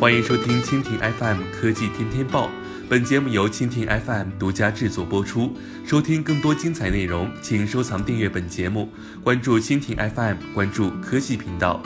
欢迎收听蜻蜓 FM 科技天天报，本节目由蜻蜓 FM 独家制作播出。收听更多精彩内容，请收藏订阅本节目，关注蜻蜓 FM，关注科技频道。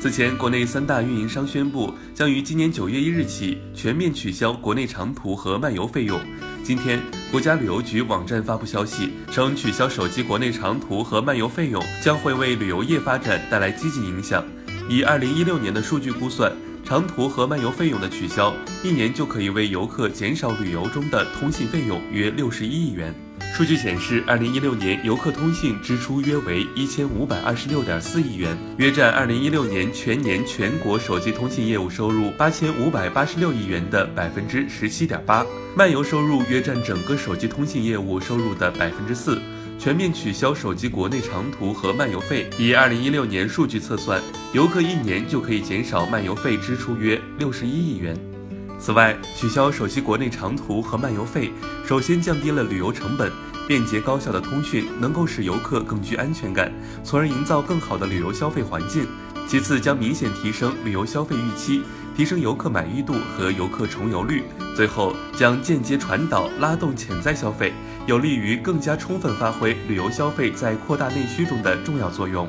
此前，国内三大运营商宣布，将于今年九月一日起全面取消国内长途和漫游费用。今天，国家旅游局网站发布消息称，取消手机国内长途和漫游费用将会为旅游业发展带来积极影响。以二零一六年的数据估算。长途和漫游费用的取消，一年就可以为游客减少旅游中的通信费用约六十一亿元。数据显示，二零一六年游客通信支出约为一千五百二十六点四亿元，约占二零一六年全年全国手机通信业务收入八千五百八十六亿元的百分之十七点八。漫游收入约占整个手机通信业务收入的百分之四。全面取消手机国内长途和漫游费，以二零一六年数据测算，游客一年就可以减少漫游费支出约六十一亿元。此外，取消手机国内长途和漫游费，首先降低了旅游成本，便捷高效的通讯能够使游客更具安全感，从而营造更好的旅游消费环境。其次，将明显提升旅游消费预期，提升游客满意度和游客重游率。最后，将间接传导拉动潜在消费，有利于更加充分发挥旅游消费在扩大内需中的重要作用。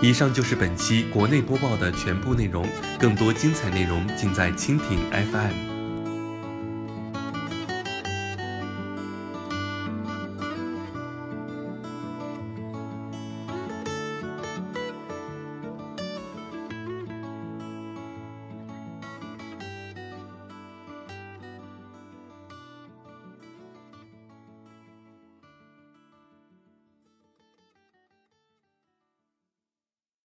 以上就是本期国内播报的全部内容，更多精彩内容尽在蜻蜓 FM。